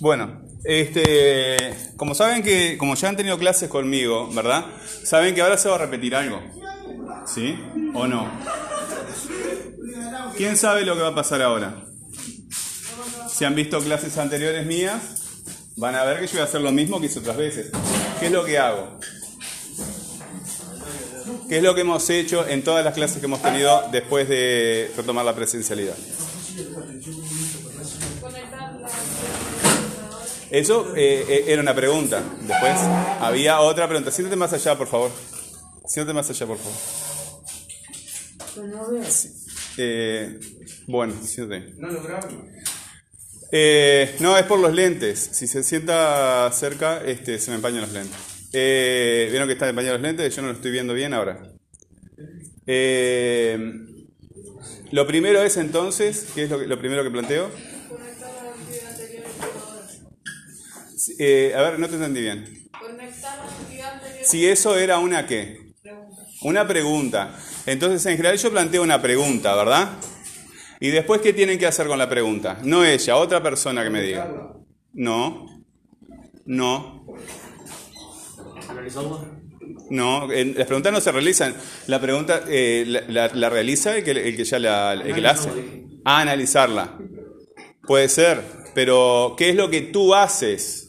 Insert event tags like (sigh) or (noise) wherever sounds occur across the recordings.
Bueno, este, como saben que, como ya han tenido clases conmigo, ¿verdad? Saben que ahora se va a repetir algo. ¿Sí? ¿O no? ¿Quién sabe lo que va a pasar ahora? Si han visto clases anteriores mías, van a ver que yo voy a hacer lo mismo que hice otras veces. ¿Qué es lo que hago? ¿Qué es lo que hemos hecho en todas las clases que hemos tenido después de retomar la presencialidad? Eso eh, eh, era una pregunta. Después había otra pregunta. Siéntate más allá, por favor. Siéntate más allá, por favor. Sí. Eh, bueno, siéntate. No. Eh, no, es por los lentes. Si se sienta cerca, este, se me empañan los lentes. Eh, ¿Vieron que están empañados los lentes? Yo no lo estoy viendo bien ahora. Eh, lo primero es entonces, ¿qué es lo, que- lo primero que planteo? Eh, a ver, no te entendí bien. Si eso era una qué? Una pregunta. Entonces, en general yo planteo una pregunta, ¿verdad? Y después, ¿qué tienen que hacer con la pregunta? No ella, otra persona que me diga. No. No. No, en- las preguntas no se realizan. La pregunta eh, la, la- la realiza el que, el que ya la, el que la hace. A analizarla. Puede ser, pero ¿qué es lo que tú haces?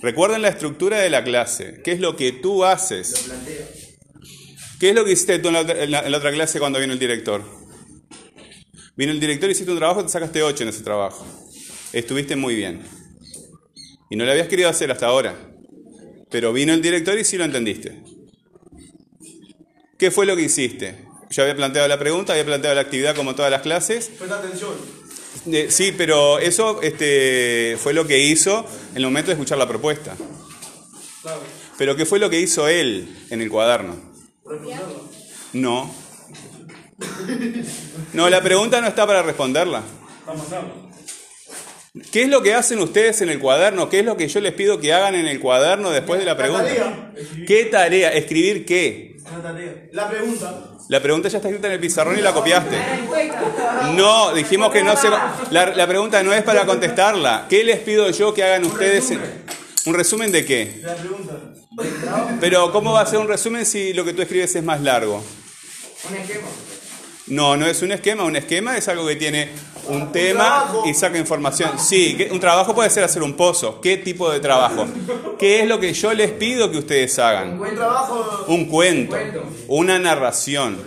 Recuerden la estructura de la clase. ¿Qué es lo que tú haces? ¿Qué es lo que hiciste tú en la, otra- en la- en la otra clase cuando vino el director? Vino el director, hiciste un trabajo, te sacaste 8 en ese trabajo. Estuviste muy bien. Y no lo habías querido hacer hasta ahora. Pero vino el director y sí lo entendiste. ¿Qué fue lo que hiciste? Yo había planteado la pregunta, había planteado la actividad como todas las clases. Presta atención. Eh, sí, pero eso este, fue lo que hizo en el momento de escuchar la propuesta. Pero ¿qué fue lo que hizo él en el cuaderno? No. No, la pregunta no está para responderla. ¿Qué es lo que hacen ustedes en el cuaderno? ¿Qué es lo que yo les pido que hagan en el cuaderno después de la pregunta? ¿Qué tarea? ¿Escribir qué? La pregunta. La pregunta ya está escrita en el pizarrón y la copiaste. No, dijimos que no se... La, la pregunta no es para contestarla. ¿Qué les pido yo que hagan ustedes? ¿Un resumen de qué? Pero ¿cómo va a ser un resumen si lo que tú escribes es más largo? Un esquema. No, no es un esquema. Un esquema es algo que tiene un tema y saca información. Sí, un trabajo puede ser hacer un pozo. ¿Qué tipo de trabajo? ¿Qué es lo que yo les pido que ustedes hagan? Buen trabajo. Un cuento, una narración,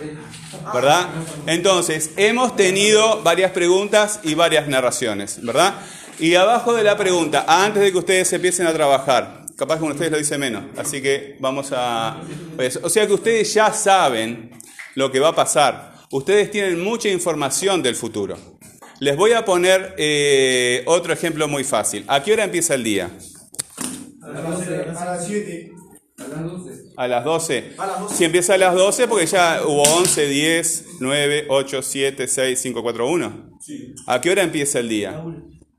¿verdad? Entonces, hemos tenido varias preguntas y varias narraciones, ¿verdad? Y abajo de la pregunta, antes de que ustedes empiecen a trabajar, capaz que con ustedes lo dice menos, así que vamos a... pues, o sea que ustedes ya saben lo que va a pasar. Ustedes tienen mucha información del futuro. Les voy a poner eh, otro ejemplo muy fácil. ¿A qué hora empieza el día? A las 7. A las 12. A las 12. Si empieza a las 12, porque ya hubo 11, 10, 9, 8, 7, 6, 5, 4, 1. Sí. ¿A qué hora empieza el día?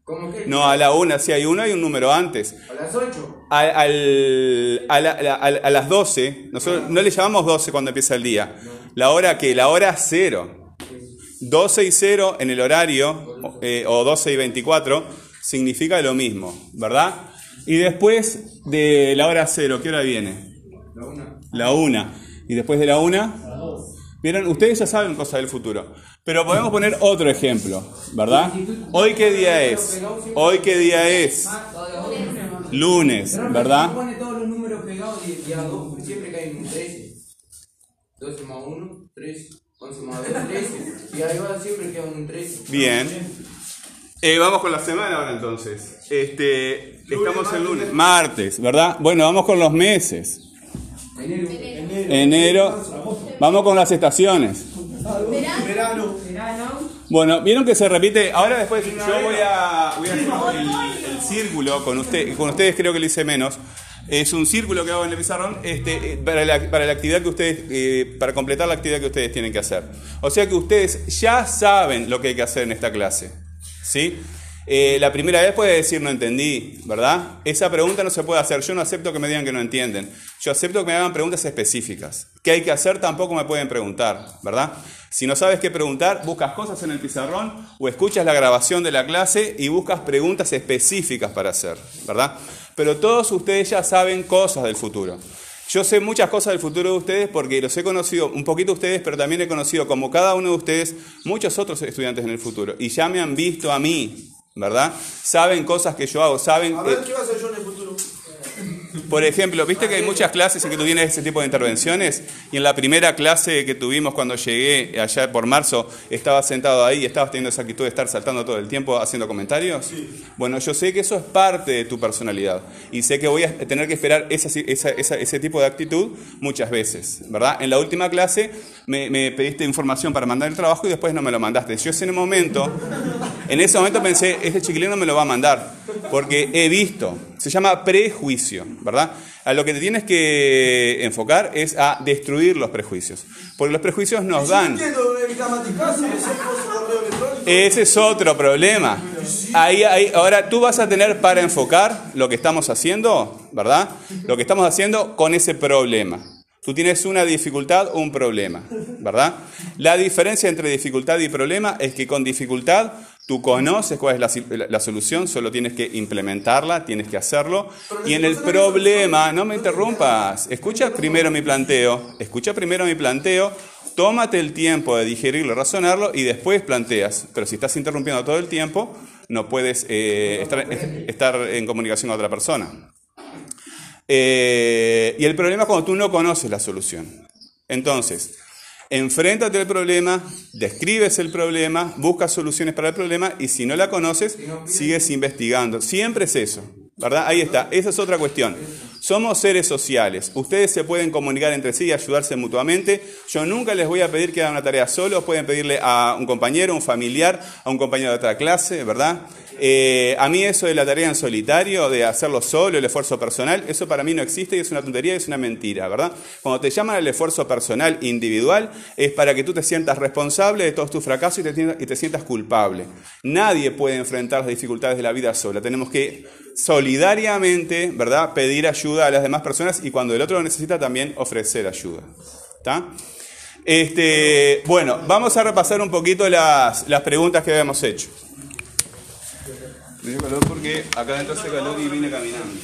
¿Cómo que? No, a la 1. Si hay uno, hay un número antes. A las 8. A, al- a la- a la- a las 12, nosotros no le llamamos 12 cuando empieza el día. La hora que, la hora 0. 12 y 0 en el horario, o, eh, o 12 y 24, significa lo mismo, ¿verdad? Y después de la hora 0, ¿qué hora viene? La 1. La una. ¿Y después de la una? Vieron, ustedes ya saben cosas del futuro. Pero podemos poner otro ejemplo, ¿verdad? ¿Hoy qué día es? ¿Hoy qué día es? Lunes, ¿verdad? Números pegados y, y a 2, siempre cae un 13. 12 más 1, 13. 11 más 2, 13. Y ahí va, siempre queda un 13. Bien. Eh, vamos con la semana ahora entonces. Este, estamos el lunes. Martes, ¿verdad? Bueno, vamos con los meses. Enero. Enero. Vamos con las estaciones. Verano. Bueno, vieron que se repite. Ahora después yo voy a, voy a hacer el, el círculo con usted, con ustedes creo que lo hice menos. Es un círculo que hago en el pizarrón este, eh, para, la, actividad que ustedes, eh, para completar la actividad que ustedes tienen que hacer. O sea que ustedes ya saben lo que hay que hacer en esta clase, ¿sí? Eh, la primera vez puede decir no entendí, ¿verdad? Esa pregunta no se puede hacer. Yo no acepto que me digan que no entienden. Yo acepto que me hagan preguntas específicas. ¿Qué hay que hacer? Tampoco me pueden preguntar, ¿verdad? Si no sabes qué preguntar, buscas cosas en el pizarrón o escuchas la grabación de la clase y buscas preguntas específicas para hacer, ¿verdad? Pero todos ustedes ya saben cosas del futuro. Yo sé muchas cosas del futuro de ustedes porque los he conocido un poquito ustedes, pero también he conocido como cada uno de ustedes muchos otros estudiantes en el futuro. Y ya me han visto a mí, ¿verdad? Saben cosas que yo hago, saben... A ver, ¿qué va a hacer yo en el futuro? Por ejemplo, viste que hay muchas clases en que tú tienes ese tipo de intervenciones y en la primera clase que tuvimos cuando llegué allá por marzo, estabas sentado ahí y estabas teniendo esa actitud de estar saltando todo el tiempo haciendo comentarios. Bueno, yo sé que eso es parte de tu personalidad y sé que voy a tener que esperar esa- esa- esa- ese tipo de actitud muchas veces, ¿verdad? En la última clase me, me pediste información para mandar el trabajo y después no me lo mandaste. Yo en ese momento, en ese momento pensé, este chiquilino me lo va a mandar porque he visto, se llama prejuicio, ¿verdad? A lo que te tienes que enfocar es a destruir los prejuicios, porque los prejuicios nos dan... Ese es otro problema. Ahí, ahí, ahora tú vas a tener para enfocar lo que estamos haciendo, ¿verdad? Lo que estamos haciendo con ese problema. Tú tienes una dificultad o un problema, ¿verdad? La diferencia entre dificultad y problema es que con dificultad tú conoces cuál es la, la- la solución, solo tienes que implementarla, tienes que hacerlo. Y en el problema, no me interrumpas, escucha primero mi planteo, escucha primero mi planteo, tómate el tiempo de digerirlo, razonarlo y después planteas. Pero si estás interrumpiendo todo el tiempo, no puedes eh, estar, estar en comunicación con otra persona. Eh, y el problema es cuando tú no conoces la solución. Entonces, enfréntate al problema, describes el problema, buscas soluciones para el problema y si no la conoces, sigues investigando. Siempre es eso, ¿verdad? Ahí está, esa es otra cuestión. Somos seres sociales, ustedes se pueden comunicar entre sí y ayudarse mutuamente. Yo nunca les voy a pedir que hagan una tarea solos, pueden pedirle a un compañero, un familiar, a un compañero de otra clase, ¿verdad? Eh, a mí eso de la tarea en solitario, de hacerlo solo, el esfuerzo personal, eso para mí no existe y es una tontería y es una mentira, ¿verdad? Cuando te llaman al esfuerzo personal individual es para que tú te sientas responsable de todos tus fracasos y te, y te sientas culpable. Nadie puede enfrentar las dificultades de la vida sola. Tenemos que solidariamente, ¿verdad?, pedir ayuda a las demás personas y cuando el otro lo necesita también ofrecer ayuda. ¿Está? Este, bueno, vamos a repasar un poquito las, las preguntas que habíamos hecho. Me dio calor porque acá adentro hace calor y vine caminando.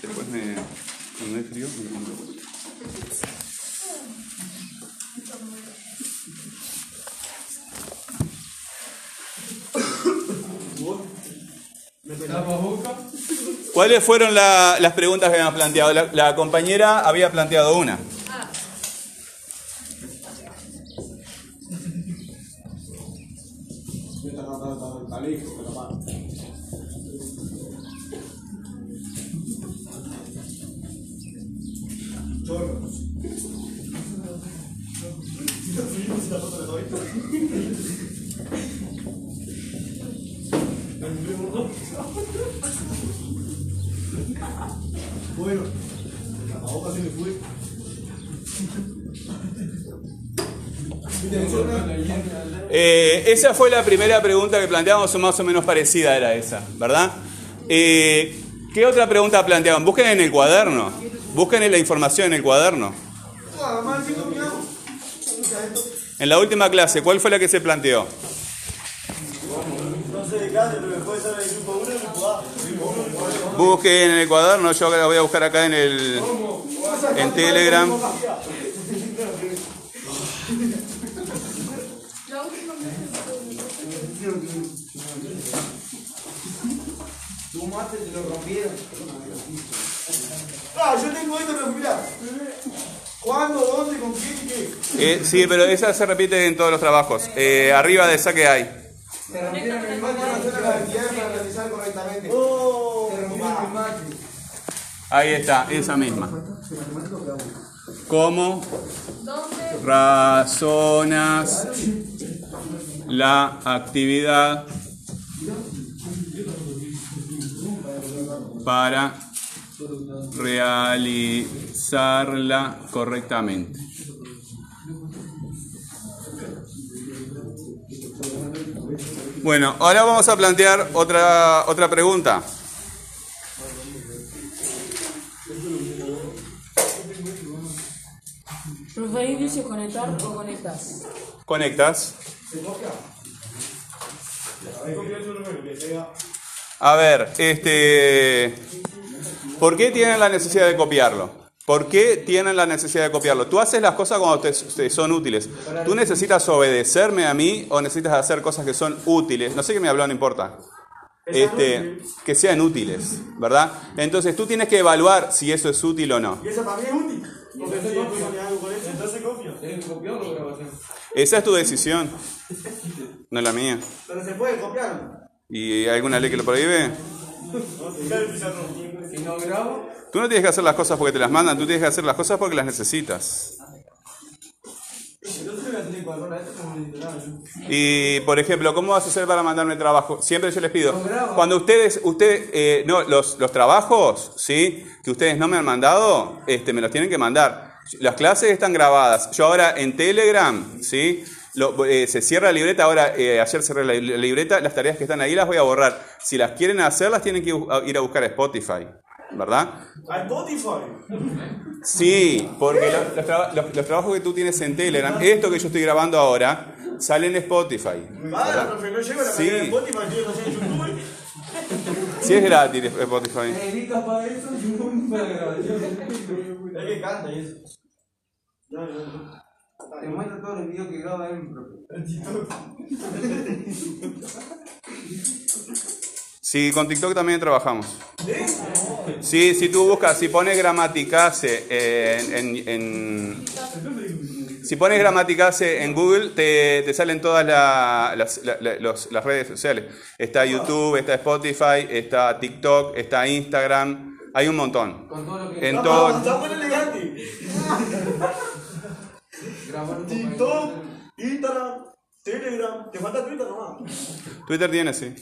Después me, cuando hay frío, me ¿Cuáles fueron la- las preguntas que habíamos planteado? La, la compañera había planteado una. (laughs) Bueno, el tapabocas se me fue. Eh, esa fue la primera pregunta que planteamos, o más o menos parecida era esa, ¿verdad? Eh, ¿Qué otra pregunta planteaban? Busquen en el cuaderno, busquen la información en el cuaderno. ¿qué? En la última clase, ¿cuál fue la que se planteó? Busquen en el cuaderno, yo la voy a buscar acá en el en Telegram. Tu mate te lo rompieron. Ah, yo tengo esto, pero mirá. ¿Cuándo, dónde, con quién y qué? Eh, sí, pero esa se repite en todos los trabajos. Eh, arriba de esa que hay. Te rompieron el mate. Para hacer la actividad para realizar correctamente. Oh, Te rompieron el mate. Ahí está, esa misma. ¿Cómo razonas la actividad para realizar realizarla correctamente. Bueno, ahora vamos a plantear otra, otra pregunta. Dice conectar o conectas. Conectas. A ver, este, ¿por qué tienen la necesidad de copiarlo? ¿Por qué tienen la necesidad de copiarlo? Tú haces las cosas cuando te, te son útiles. ¿Tú necesitas obedecerme a mí o necesitas hacer cosas que son útiles? No sé qué me habló, no importa. Este, que sean útiles, ¿verdad? Entonces tú tienes que evaluar si eso es útil o no. Y eso para mí es útil. Entonces. Esa es tu decisión, (laughs) no es la mía. Pero se puede copiar. ¿Y hay alguna ley que lo prohíbe? Si no grabo, Tú no tienes que hacer las cosas porque te las mandan, tú tienes que hacer las cosas porque las necesitas. Y, por ejemplo, ¿cómo vas a hacer para mandarme trabajo? Siempre yo les pido, cuando ustedes, ustedes, eh, no, los, los trabajos, ¿sí? Que ustedes no me han mandado, este, me los tienen que mandar. Las clases están grabadas. Yo ahora en Telegram, ¿sí? Eh, se cierra la libreta, ahora eh, ayer cerré la, libreta, las tareas que están ahí las voy a borrar. Si las quieren hacer, las tienen que ir a buscar a Spotify, ¿verdad? A Spotify. Sí, porque los, los traba- los- los trabajos que tú tienes en Telegram, esto que yo estoy grabando ahora, sale en Spotify. Vale, profe, no llego a la Sí. de Spotify, quiero hacer en YouTube. Si es gratis Spotify. editas para eso y un para la grabación. Es que canta y eso. No, no, no. Te muestra todos los videos que graba él, profe. (laughs) Sí, con TikTok también trabajamos. Sí, si tú buscas, si pones gramaticase en, en- en- si pones gramaticase en Google, te, te salen todas la- las, la- la- los- las redes sociales. Está YouTube, está Spotify, está TikTok, está Instagram, hay un montón. Con todo lo que En Ah, todo, (laughs) un TikTok, Instagram, Telegram. Te falta Twitter nomás. Twitter tiene, sí.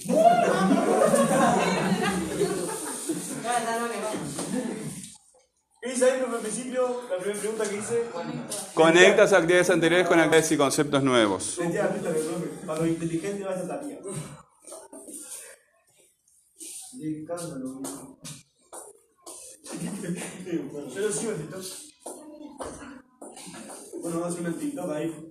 ¿Qué hice ahí, al principio? La primera pregunta que hice. Conectas actividades anteriores con actividades y conceptos nuevos. Sentía la Twitter, profe. Para los inteligentes va a ser tarea. Escándalo. Bueno, yo lo sigo en TikTok. Bueno, vamos a hacer un TikTok ahí.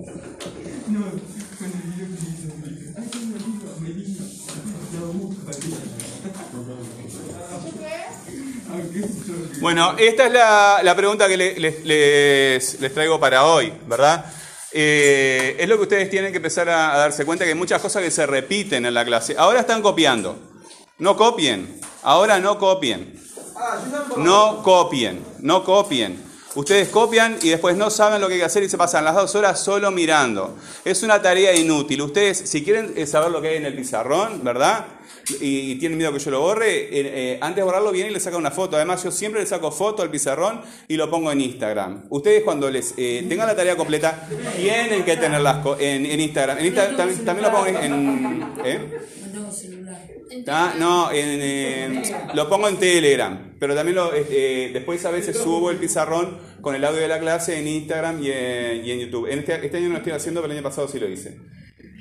Bueno, esta es la, la pregunta que le- les, les- les traigo para hoy, ¿verdad? Eh, es lo que ustedes tienen que empezar a, a darse cuenta que hay muchas cosas que se repiten en la clase. Ahora están copiando. No copien. Ahora no copien. No copien. No copien. Ustedes copian y después no saben lo que hay que hacer y se pasan las dos horas solo mirando. Es una tarea inútil. Ustedes, si quieren eh, saber lo que hay en el pizarrón, ¿verdad? Y, tienen miedo que yo lo borre, eh, eh, antes de borrarlo viene y le saca una foto. Además, yo siempre le saco foto al pizarrón y lo pongo en Instagram. Ustedes cuando les eh, tengan la tarea completa, tienen que tenerlas en, en Instagram. En también, también lo pongo en... en- ¿eh? No lo pongo en Telegram, pero también eh, después a veces subo el pizarrón con el audio de la clase en Instagram y en, y en YouTube. En este, este año no lo estoy haciendo, pero el año pasado sí lo hice.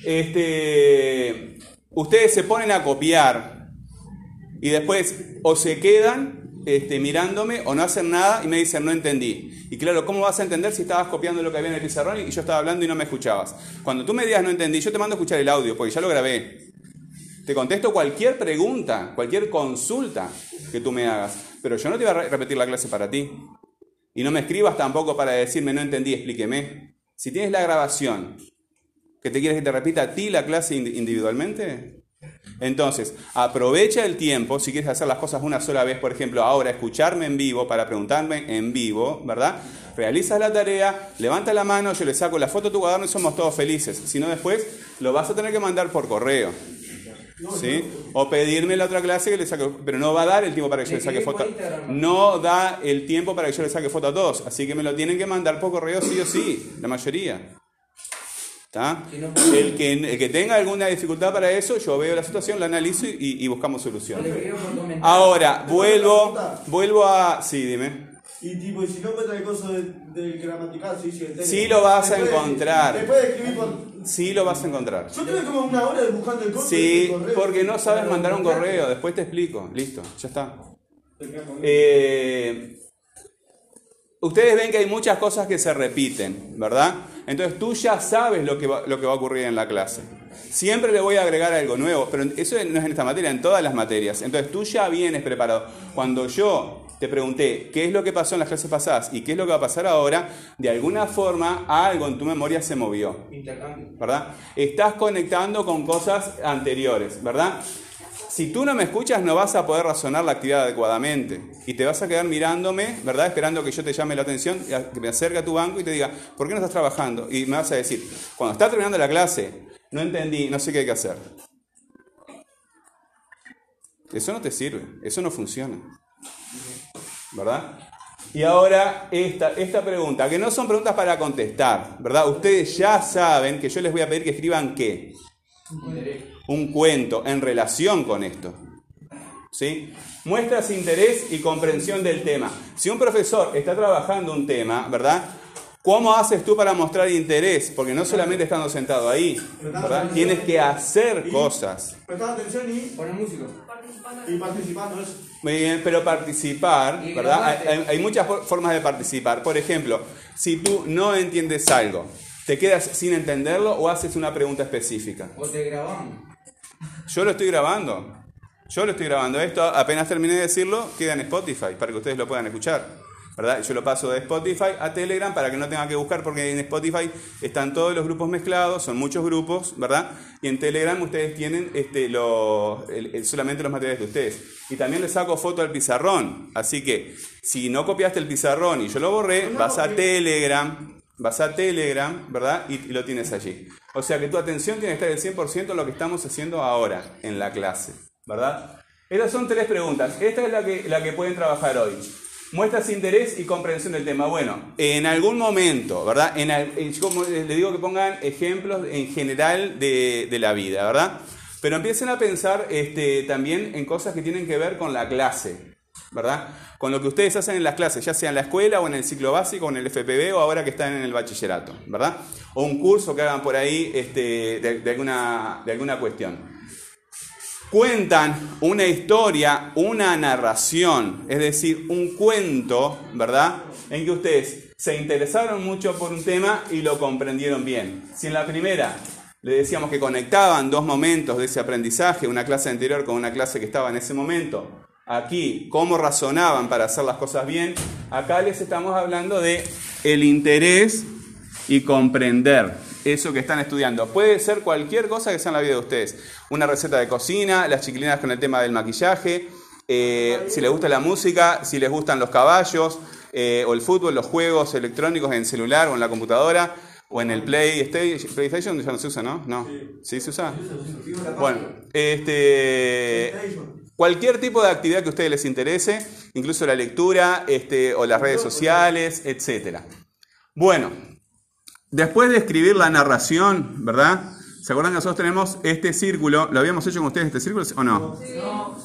Este, ustedes se ponen a copiar y después o se quedan este, mirándome o no hacen nada y me dicen no entendí. Y claro, ¿cómo vas a entender si estabas copiando lo que había en el pizarrón y yo estaba hablando y no me escuchabas? Cuando tú me digas no entendí, yo te mando a escuchar el audio porque ya lo grabé. Te contesto cualquier pregunta, cualquier consulta que tú me hagas, pero yo no te voy a re- repetir la clase para ti. Y no me escribas tampoco para decirme no entendí, explíqueme. Si tienes la grabación, que te quieres que te repita a ti la clase indi- individualmente, entonces aprovecha el tiempo, si quieres hacer las cosas una sola vez, por ejemplo, ahora escucharme en vivo para preguntarme en vivo, ¿verdad? Realizas la tarea, levanta la mano, yo le saco la foto a tu cuaderno y somos todos felices. Si no, después lo vas a tener que mandar por correo. ¿Sí? O pedirme la otra clase que le saque, pero no va a dar el tiempo para que yo le saque foto. No da el tiempo para que yo le saque foto a todos, así que me lo tienen que mandar por correo sí o sí, la mayoría. ¿Está? El que, el que tenga alguna dificultad para eso, yo veo la situación, la analizo y, y buscamos solución. Ahora, vuelvo, vuelvo a... Sí, dime. Y tipo, y si no encuentra el coso del, del gramatical, sí, sí, el Sí lo vas a de- encontrar. Después de escribir por... Sí lo vas a encontrar. Yo tuve como una hora buscando el coso Sí, del correo. porque no sabes mandar un correo, después te explico. Listo, ya está. Eh, ustedes ven que hay muchas cosas que se repiten, ¿verdad? Entonces tú ya sabes lo que, va, lo que va a ocurrir en la clase. Siempre le voy a agregar algo nuevo, pero eso no es en esta materia, en todas las materias. Entonces tú ya vienes preparado. Cuando yo te pregunté qué es lo que pasó en las clases pasadas y qué es lo que va a pasar ahora, de alguna forma algo en tu memoria se movió. Intercambio. ¿verdad? Estás conectando con cosas anteriores, ¿verdad? Si tú no me escuchas, no vas a poder razonar la actividad adecuadamente. Y te vas a quedar mirándome, ¿verdad? Esperando que yo te llame la atención, que me acerque a tu banco y te diga, ¿por qué no estás trabajando? Y me vas a decir, cuando está terminando la clase, no entendí, no sé qué hay que hacer. Eso no te sirve, eso no funciona. ¿Verdad? Y ahora esta, esta pregunta, que no son preguntas para contestar, ¿verdad? Ustedes ya saben que yo les voy a pedir que escriban qué? Un cuento en relación con esto. ¿Sí? Muestras interés y comprensión del tema. Si un profesor está trabajando un tema, ¿verdad? ¿Cómo haces tú para mostrar interés? Porque no solamente estando sentado ahí, ¿verdad? Tienes que hacer cosas. Prestando atención y, Poner música. Y participando. Eso. Muy bien, pero participar, Y ¿verdad? Hay, grabarte. hay- hay muchas for- formas de participar. Por ejemplo, si tú no entiendes algo, ¿te quedas sin entenderlo o haces una pregunta específica? O te grabamos. Yo lo estoy grabando. Yo lo estoy grabando. Esto, apenas terminé de decirlo, queda en Spotify para que ustedes lo puedan escuchar. ¿Verdad? Yo lo paso de Spotify a Telegram para que no tenga que buscar, porque en Spotify están todos los grupos mezclados, son muchos grupos, ¿verdad? Y en Telegram ustedes tienen este, lo- el- el- solamente los materiales de ustedes. Y también les saco foto al pizarrón. Así que si no copiaste el pizarrón y yo lo borré, vas a Telegram, vas a Telegram, ¿verdad? Y, y lo tienes allí. O sea que tu atención tiene que estar el 100% en lo que estamos haciendo ahora en la clase, ¿verdad? Estas son tres preguntas. Esta es la que, la que pueden trabajar hoy. Muestras interés y comprensión del tema. Bueno, en algún momento, ¿verdad? En, en- les digo que pongan ejemplos en general de, la vida, ¿verdad? Pero empiecen a pensar este, también en cosas que tienen que ver con la clase, ¿verdad? Con lo que ustedes hacen en las clases, ya sea en la escuela o en el ciclo básico, o en el FPB o ahora que están en el bachillerato, ¿verdad? O un curso que hagan por ahí este, de alguna, de alguna cuestión cuentan una historia, una narración, es decir, un cuento, ¿verdad? En que ustedes se interesaron mucho por un tema y lo comprendieron bien. Si en la primera le decíamos que conectaban dos momentos de ese aprendizaje, una clase anterior con una clase que estaba en ese momento, aquí cómo razonaban para hacer las cosas bien, acá les estamos hablando de el interés y comprender eso que están estudiando. Puede ser cualquier cosa que sea en la vida de ustedes. Una receta de cocina, las chiquilinas con el tema del maquillaje, eh, si les gusta la música, si les gustan los caballos, eh, o el fútbol, los juegos electrónicos en celular o en la computadora, o en el PlayStation. PlayStation ya no se usa, ¿no? No. ¿Sí se usa? Bueno, este... Cualquier tipo de actividad que a ustedes les interese, incluso la lectura, este, o las redes sociales, etcétera. Bueno, Después de escribir la narración, ¿verdad? ¿Se acuerdan que nosotros tenemos este círculo? ¿Lo habíamos hecho con ustedes este círculo o no?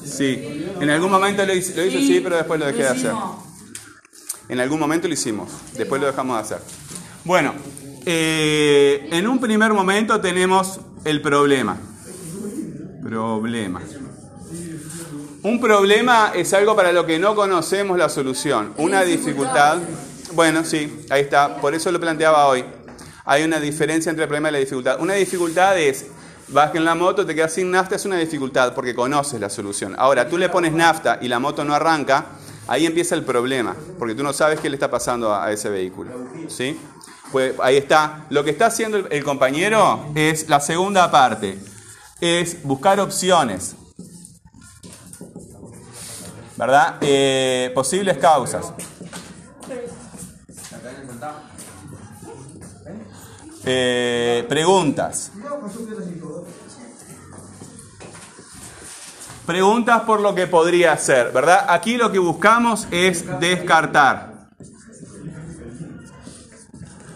Sí. En algún momento lo hice, lo hice, sí, pero después lo dejé de hacer. En algún momento lo hicimos, después lo dejamos de hacer. Bueno, eh, en un primer momento tenemos el problema. Problema. Un problema es algo para lo que no conocemos la solución. Una dificultad. Bueno, sí, ahí está. Por eso lo planteaba hoy. Hay una diferencia entre el problema y la dificultad. Una dificultad es, vas en la moto, te quedas sin nafta, es una dificultad porque conoces la solución. Ahora, tú le pones nafta y la moto no arranca, ahí empieza el problema, porque tú no sabes qué le está pasando a, ese vehículo. ¿Sí? Pues ahí está. Lo que está haciendo el, el compañero es la segunda parte, es buscar opciones. ¿Verdad? Eh, posibles causas. Eh, preguntas. Preguntas por lo que podría ser, ¿verdad? Aquí lo que buscamos es descartar.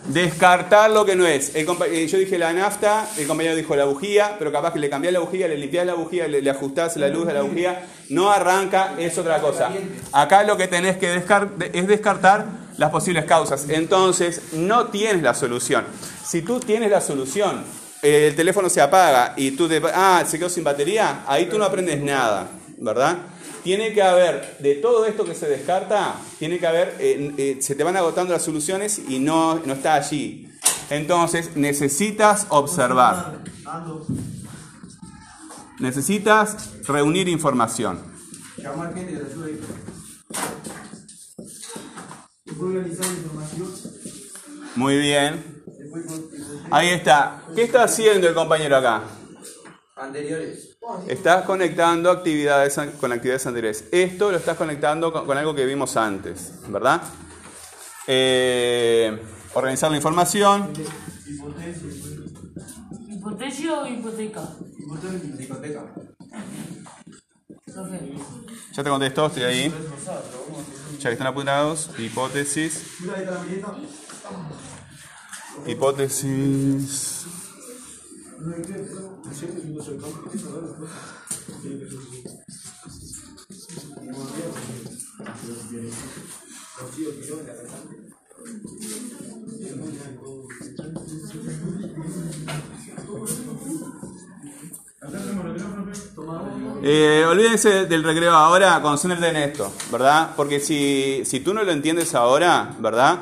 Descartar lo que no es. El eh, yo dije la nafta, el compañero dijo la bujía, pero capaz que le cambiás la bujía, le limpiás la bujía, le, le ajustás la luz de la bujía, no arranca, es otra cosa. Acá lo que tenés que descar- de- es descartar las posibles causas. Entonces, no tienes la solución. Si tú tienes la solución, eh, el teléfono se apaga y tú te... Ah, se quedó sin batería, ahí tú no aprendes nada, ¿verdad? Tiene que haber, de todo esto que se descarta, tiene que haber, eh, eh, se te van agotando las soluciones y no, no está allí. Entonces, necesitas observar. Necesitas reunir información. Organizar la información. Muy bien. Ahí está. ¿Qué está haciendo el compañero acá? Anteriores. Estás conectando actividades con actividades anteriores. Esto lo estás conectando con, con algo que vimos antes, ¿verdad? Eh, organizar la información. ¿Hipotesia o hipoteca? Profe. Ya te contestó, estoy ahí. Ya están apuntados. Hipótesis. Hipótesis. Eh, olvídense del recreo ahora, concéntrate en esto, ¿verdad? Porque si, si tú no lo entiendes ahora, ¿verdad?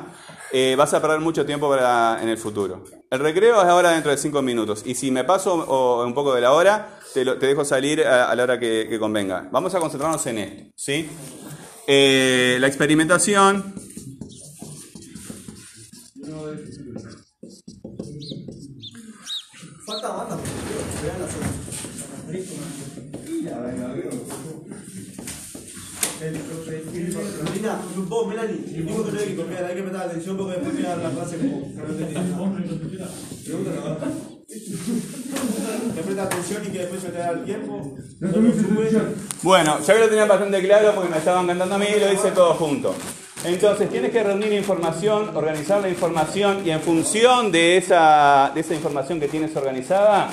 Eh, vas a perder mucho tiempo en el futuro. El recreo es ahora dentro de 5 minutos. Y si me paso un poco de la hora, te, dejo salir a, la hora que, que convenga. Vamos a concentrarnos en esto, ¿sí? Eh, la experimentación. Mira, vos, Melanie, que no hay que copiar, hay que prestar atención porque después queda la frase como que no entendí. Pregúntale, ¿verdad? Que presta atención y que después se te da el tiempo. No lo sube. Bueno, ya que lo tenía bastante claro porque me estaban cantando a mí y lo hice todo junto. Entonces, tienes que reunir información, organizar la información y en función de esa, de esa información que tienes organizada,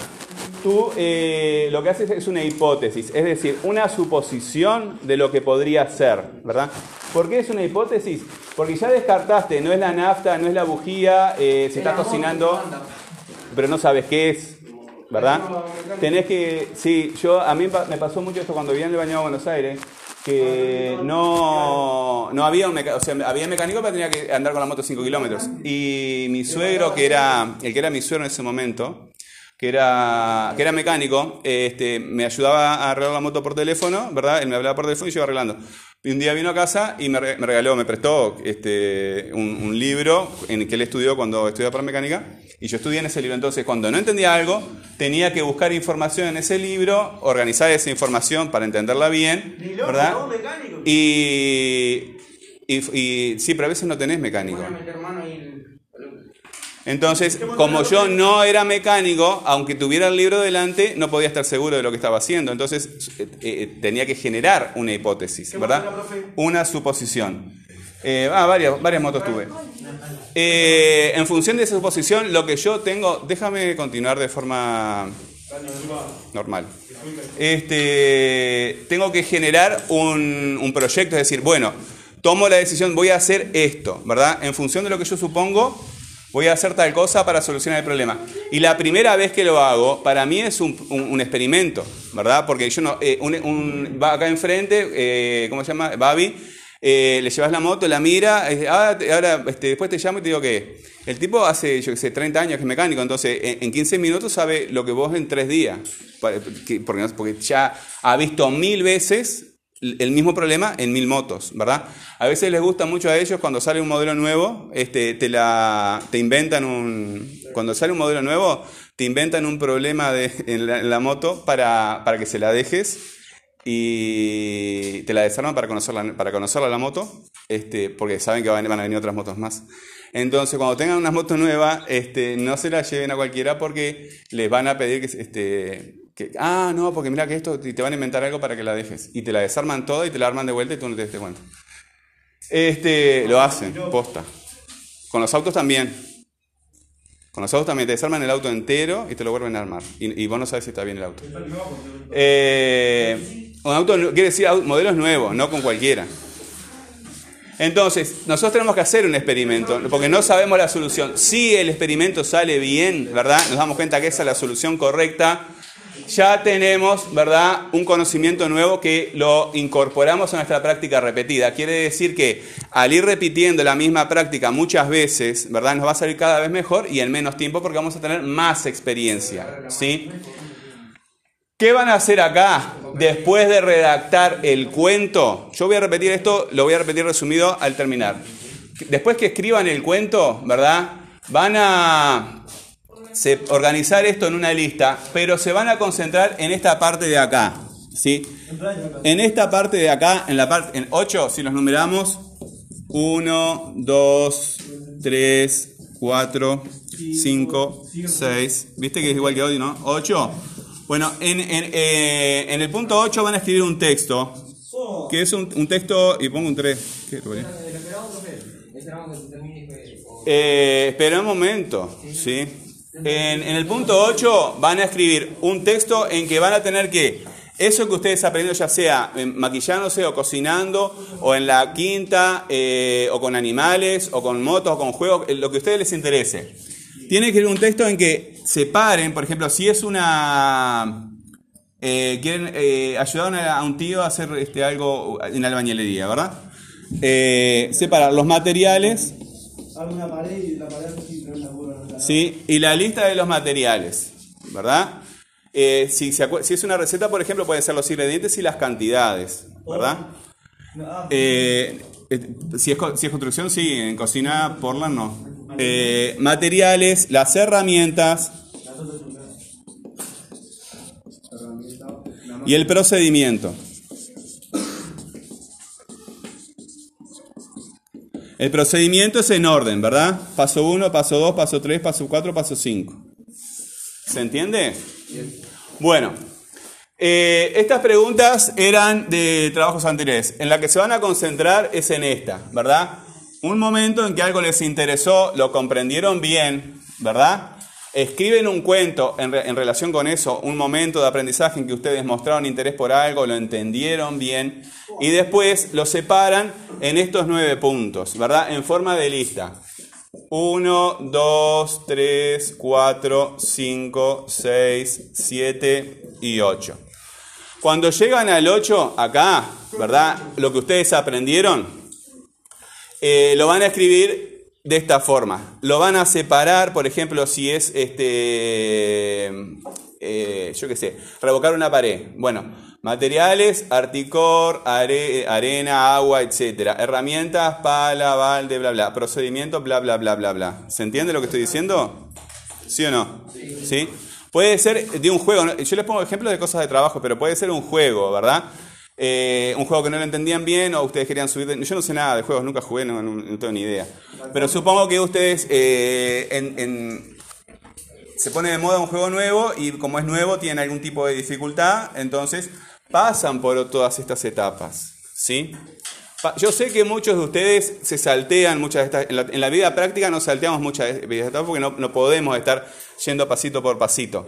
tú eh, lo que haces es una hipótesis, es decir, una suposición de lo que podría ser, ¿verdad? ¿Por qué es una hipótesis? Porque ya descartaste, no es la nafta, no es la bujía, eh, se está cocinando pero no sabes qué es, ¿verdad? Tenés que, sí, yo a mí me pasó mucho esto cuando vivía en el bañado de Buenos Aires, que no, no había un mecánico, o sea, había mecánico pero tenía que andar con la moto 5 kilómetros. Y mi suegro, que era, el que era mi suegro en ese momento, que era, que era mecánico, este, me ayudaba a arreglar la moto por teléfono, ¿verdad? Él me hablaba por teléfono y yo iba arreglando. Y un día vino a casa y me, re- me regaló, me prestó este, un, un libro en el que él estudió cuando estudiaba para mecánica. Y yo estudié en ese libro. Entonces, cuando no entendía algo, tenía que buscar información en ese libro, organizar esa información para entenderla bien, loco, ¿verdad? no, mecánico. Y, y, y- sí, pero a veces no tenés mecánico. Bueno, el- Entonces, como yo no era mecánico, aunque tuviera el libro delante, no podía estar seguro de lo que estaba haciendo. Entonces, eh, eh, tenía que generar una hipótesis, ¿verdad? Una suposición. Eh, ah, varias, varias motos tuve. Eh, en función de esa suposición, lo que yo tengo, déjame continuar de forma normal. Este, tengo que generar un, un proyecto, es decir, bueno, tomo la decisión, voy a hacer esto, ¿verdad? En función de lo que yo supongo, voy a hacer tal cosa para solucionar el problema. Y la primera vez que lo hago, para mí es un, un- un experimento, ¿verdad? Porque yo no, eh, un, va acá enfrente, eh, ¿cómo se llama? Babi, eh, le llevas la moto, la mira, ah, ahora este, después te llamo y te digo que el tipo hace, yo qué sé, 30 años que es mecánico, entonces en, en 15 minutos sabe lo que vos en 3 días, porque, porque ya ha visto mil veces el mismo problema en mil motos, ¿verdad? A veces les gusta mucho a ellos cuando sale un modelo nuevo, este, te, la, te inventan un... Cuando sale un modelo nuevo, te inventan un problema de, (laughs) en, la, la moto para, para que se la dejes y te la desarman para conocerla, para conocerla la moto este, porque saben que van, a venir otras motos más. Entonces, cuando tengan unas motos nuevas, este, no se las lleven a cualquiera porque les van a pedir que, este, ah, no, porque mira que esto, y te van a inventar algo para que la dejes. Y te la desarman toda y te la arman de vuelta y tú no te das cuenta. Este, lo hacen, posta. Con los autos también. Con los autos también te desarman el auto entero y te lo vuelven a armar. Y, y vos no sabes si está bien el auto. Eh, un auto quiere decir modelos nuevos, no con cualquiera. Entonces, nosotros tenemos que hacer un experimento, porque no sabemos la solución. Si el experimento sale bien, ¿verdad? Nos damos cuenta que esa es la solución correcta. Ya tenemos, ¿verdad? Un conocimiento nuevo que lo incorporamos a nuestra práctica repetida. Quiere decir que al ir repitiendo la misma práctica muchas veces, ¿verdad? Nos va a salir cada vez mejor y en menos tiempo porque vamos a tener más experiencia, ¿sí? ¿Qué van a hacer acá después de redactar el cuento? Yo voy a repetir esto, lo voy a repetir resumido al terminar. Después que escriban el cuento, ¿verdad? Van a se- organizar esto en una lista, pero se van a concentrar en esta parte de acá, ¿sí? En esta parte de acá, en la parte en 8, si los numeramos, 1, 2, 3, 4, 5, 6. ¿Viste que es igual que hoy, no? 8. Bueno, en, en, eh, en el punto 8 van a escribir un texto, que es un, un texto, y pongo un 3. ¿Qué, Eh, espera un momento, ¿sí? En, el punto 8 van a escribir un texto en que van a tener que, eso que ustedes aprendieron ya sea maquillándose o cocinando, o en la quinta, eh, o con animales, o con motos, o con juegos, eh, lo que a ustedes les interese. Tienen que escribir un texto en que separen, por ejemplo, si es una... eh, quieren ayudar a un tío a hacer este, algo en albañilería, ¿verdad? Separar los materiales Hago una pared y la pared ¿sí? Y la lista de los materiales, ¿verdad? Eh, si, si es una receta, por ejemplo, pueden ser los ingredientes y las cantidades, ¿verdad? Ah, Eh, eh, si, es, si es construcción, sí, en cocina, Portland no. Eh, materiales, las herramientas y el procedimiento. El procedimiento es en orden, ¿verdad? Paso 1, paso 2, paso 3, paso 4, paso 5. ¿Se entiende? Bueno, eh, estas preguntas eran de trabajos anteriores. En la que se van a concentrar es en esta, ¿verdad? Un momento en que algo les interesó, lo comprendieron bien, ¿verdad? Escriben un cuento en, re- en relación con eso, un momento de aprendizaje en que ustedes mostraron interés por algo, lo entendieron bien, y después lo separan en estos nueve puntos, ¿verdad? En forma de lista. 1, 2, 3, 4, 5, 6, 7 y 8. Cuando llegan al 8, acá, ¿verdad? Lo que ustedes aprendieron, eh, lo van a escribir de esta forma. Lo van a separar, por ejemplo, si es este, eh, yo qué sé, revocar una pared. Bueno, materiales, articor, are- arena, agua, etcétera. Herramientas, pala, balde, bla, bla. Procedimiento, bla, bla, bla, bla, bla. ¿Se entiende lo que estoy diciendo? ¿Sí o no? ¿Sí? Puede ser de un juego. Yo les pongo ejemplos de cosas de trabajo, pero puede ser un juego, ¿verdad? Eh, un juego que no lo entendían bien o ustedes querían subir. de- Yo no sé nada de juegos, nunca jugué, no, no- no tengo ni idea. Pero supongo que ustedes eh, en- en- se pone de moda un juego nuevo y como es nuevo tienen algún tipo de dificultad, entonces pasan por todas estas etapas, ¿sí? Yo sé que muchos de ustedes se saltean muchas de estas, en la, en la vida práctica nos salteamos muchas de estas etapas porque no, no podemos estar yendo pasito por pasito.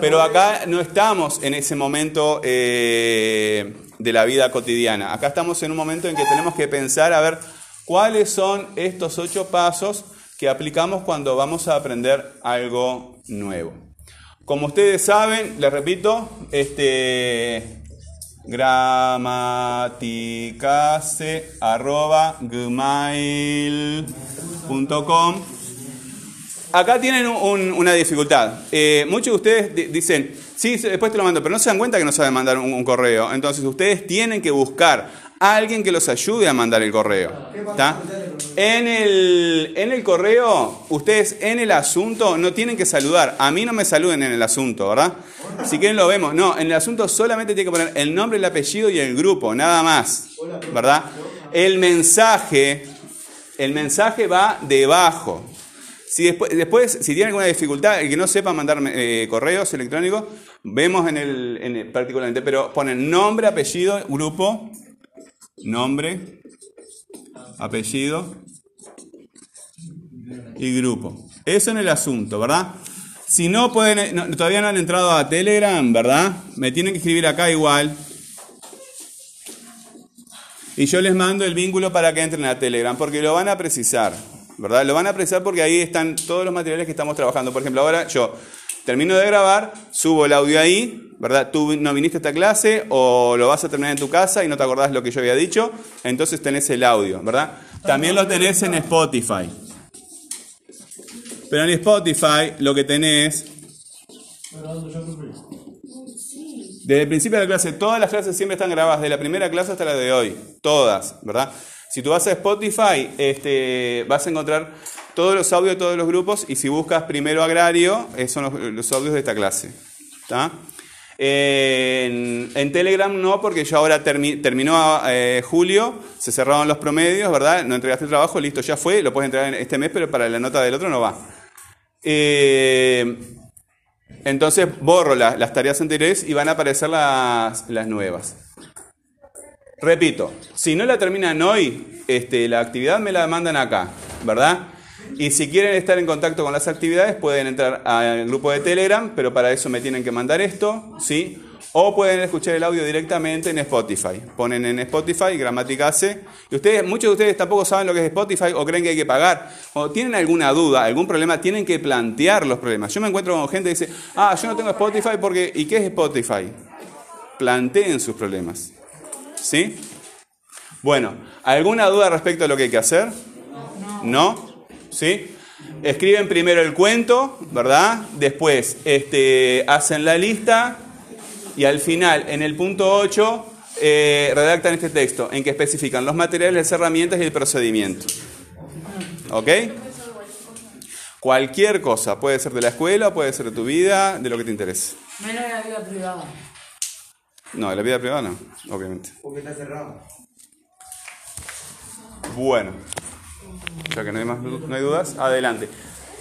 Pero acá no estamos en ese momento eh, de la vida cotidiana. Acá estamos en un momento en que tenemos que pensar a ver cuáles son estos ocho pasos que aplicamos cuando vamos a aprender algo nuevo. Como ustedes saben, les repito, este gramaticase arroba gmail.com Acá tienen un- un- una dificultad. Eh, muchos de ustedes di- dicen, sí, después te lo mando, pero no se dan cuenta que no saben mandar un, correo. Entonces ustedes tienen que buscar a alguien que los ayude a mandar el correo. ¿tá? En el, en el correo, ustedes en el asunto no tienen que saludar. A mí no me saluden en el asunto, ¿verdad? Si quieren lo vemos. No, en el asunto solamente tiene que poner el nombre, el apellido y el grupo, nada más. ¿Verdad? El mensaje, el mensaje va debajo. Si después, después, si tienen alguna dificultad, el que no sepa mandar eh, correos electrónicos, vemos en el, en el- particularmente, pero ponen nombre, apellido, grupo, nombre, apellido y grupo. Eso en el asunto, ¿verdad? Si no pueden, todavía no han entrado a Telegram, ¿verdad? Me tienen que escribir acá igual. Y yo les mando el vínculo para que entren a Telegram, porque lo van a precisar, ¿verdad? Lo van a precisar porque ahí están todos los materiales que estamos trabajando. Por ejemplo, ahora yo termino de grabar, subo el audio ahí, ¿verdad? Tú no viniste a esta clase o lo vas a terminar en tu casa y no te acordás lo que yo había dicho, entonces tenés el audio, ¿verdad? También lo tenés en Spotify. Pero en Spotify lo que tenés desde el principio de la clase, todas las clases siempre están grabadas, de la primera clase hasta la de hoy, todas, ¿verdad? Si tú vas a Spotify, este, vas a encontrar todos los audios de todos los grupos y si buscas primero agrario, son los, audios de esta clase. En, Telegram no, porque yo ahora termi- terminó eh, julio, se cerraron los promedios, ¿verdad? No entregaste el trabajo, listo, ya fue, lo puedes entregar en este mes, pero para la nota del otro no va. Eh, entonces borro la- las tareas anteriores y van a aparecer las, las nuevas. Repito, si no la terminan hoy, este, la actividad me la mandan acá, ¿verdad? Y si quieren estar en contacto con las actividades, pueden entrar al grupo de Telegram, pero para eso me tienen que mandar esto, ¿sí? O pueden escuchar el audio directamente en Spotify. Ponen en Spotify Gramática C. Y ustedes, muchos de ustedes tampoco saben lo que es Spotify o creen que hay que pagar. Cuando tienen alguna duda, algún problema, tienen que plantear los problemas. Yo me encuentro con gente que dice, ah, yo no tengo Spotify porque... ¿Y qué es Spotify? Planteen sus problemas. ¿Sí? Bueno, ¿alguna duda respecto a lo que hay que hacer? ¿No? ¿Sí? Escriben primero el cuento, ¿verdad? Después este, hacen la lista y al final, en el punto 8, eh, redactan este texto en que especifican los materiales, las herramientas y el procedimiento. ¿Ok? Cualquier cosa, puede ser de la escuela, puede ser de tu vida, de lo que te interese. Menos de la vida privada. No, de la vida privada no, obviamente. Porque está cerrado. Bueno, ya que no hay, más, no hay dudas, adelante.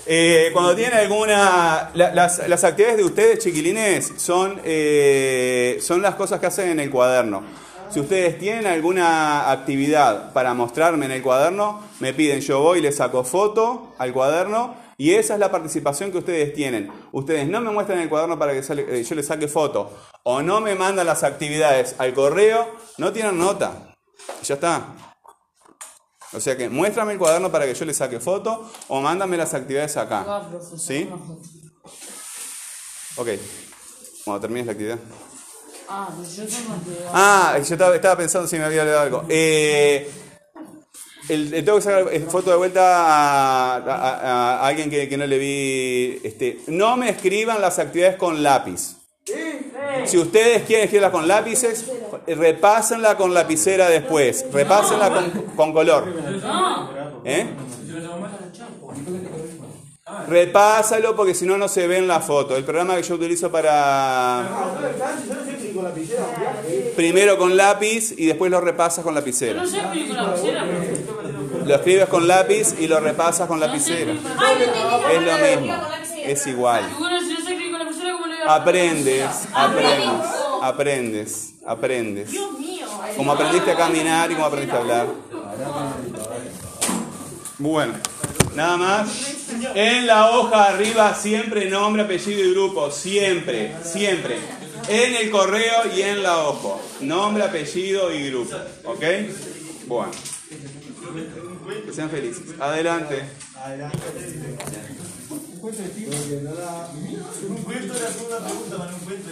Eh, cuando tienen alguna... la- las, las actividades de ustedes, chiquilines, son, eh, son las cosas que hacen en el cuaderno. Si ustedes tienen alguna actividad para mostrarme en el cuaderno, me piden, yo voy les saco foto al cuaderno y esa es la participación que ustedes tienen. Ustedes no me muestran el cuaderno para que sale- eh, yo les saque foto o no me mandan las actividades al correo, no tienen nota. Ya está. O sea que muéstrame el cuaderno para que yo le saque foto o mándame las actividades acá. ¿Sí? Ok. Cuando termines la actividad. Ah, pues yo tengo. Ah, yo estaba, estaba pensando si me había olvidado algo. Eh, el, el tengo que sacar eh, foto de vuelta a, a- a- a alguien que, que no le vi. Este, no me escriban las actividades con lápiz. Si ustedes quieren escribirlas con lápices, repásenla con lapicera después. Repásenla con, con color. ¿Eh? Repásalo porque si no, no se ve en la foto. El programa que yo utilizo para. Primero con lápiz y después lo repasas con lapicera. Lo escribes con lápiz y lo repasas con lapicera. Es lo mismo. Es igual. Y bueno, si yo sé escribir con la lapicera, ¿cómo le voy a Aprendes, aprendes, aprendes, aprendes. Como aprendiste a caminar y como aprendiste a hablar. Bueno, nada más. En la hoja arriba siempre nombre, apellido y grupo. Siempre, siempre. En el correo y en la hoja. Nombre, apellido y grupo. ¿Ok? Bueno. Que sean felices. Adelante. Tipo. Un cuento pregunta para un cuento.